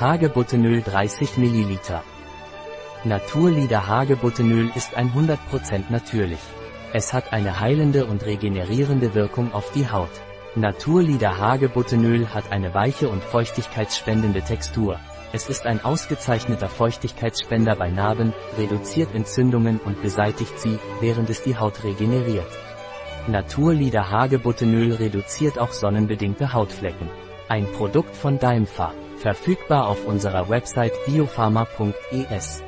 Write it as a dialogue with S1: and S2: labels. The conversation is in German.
S1: Hagebuttenöl 30 ml. Naturlieder Hagebuttenöl ist 100% natürlich. Es hat eine heilende und regenerierende Wirkung auf die Haut. Naturlieder Hagebuttenöl hat eine weiche und feuchtigkeitsspendende Textur. Es ist ein ausgezeichneter Feuchtigkeitsspender bei Narben, reduziert Entzündungen und beseitigt sie, während es die Haut regeneriert. Naturlieder Hagebuttenöl reduziert auch sonnenbedingte Hautflecken. Ein Produkt von Daimfa. Verfügbar auf unserer Website biopharma.es.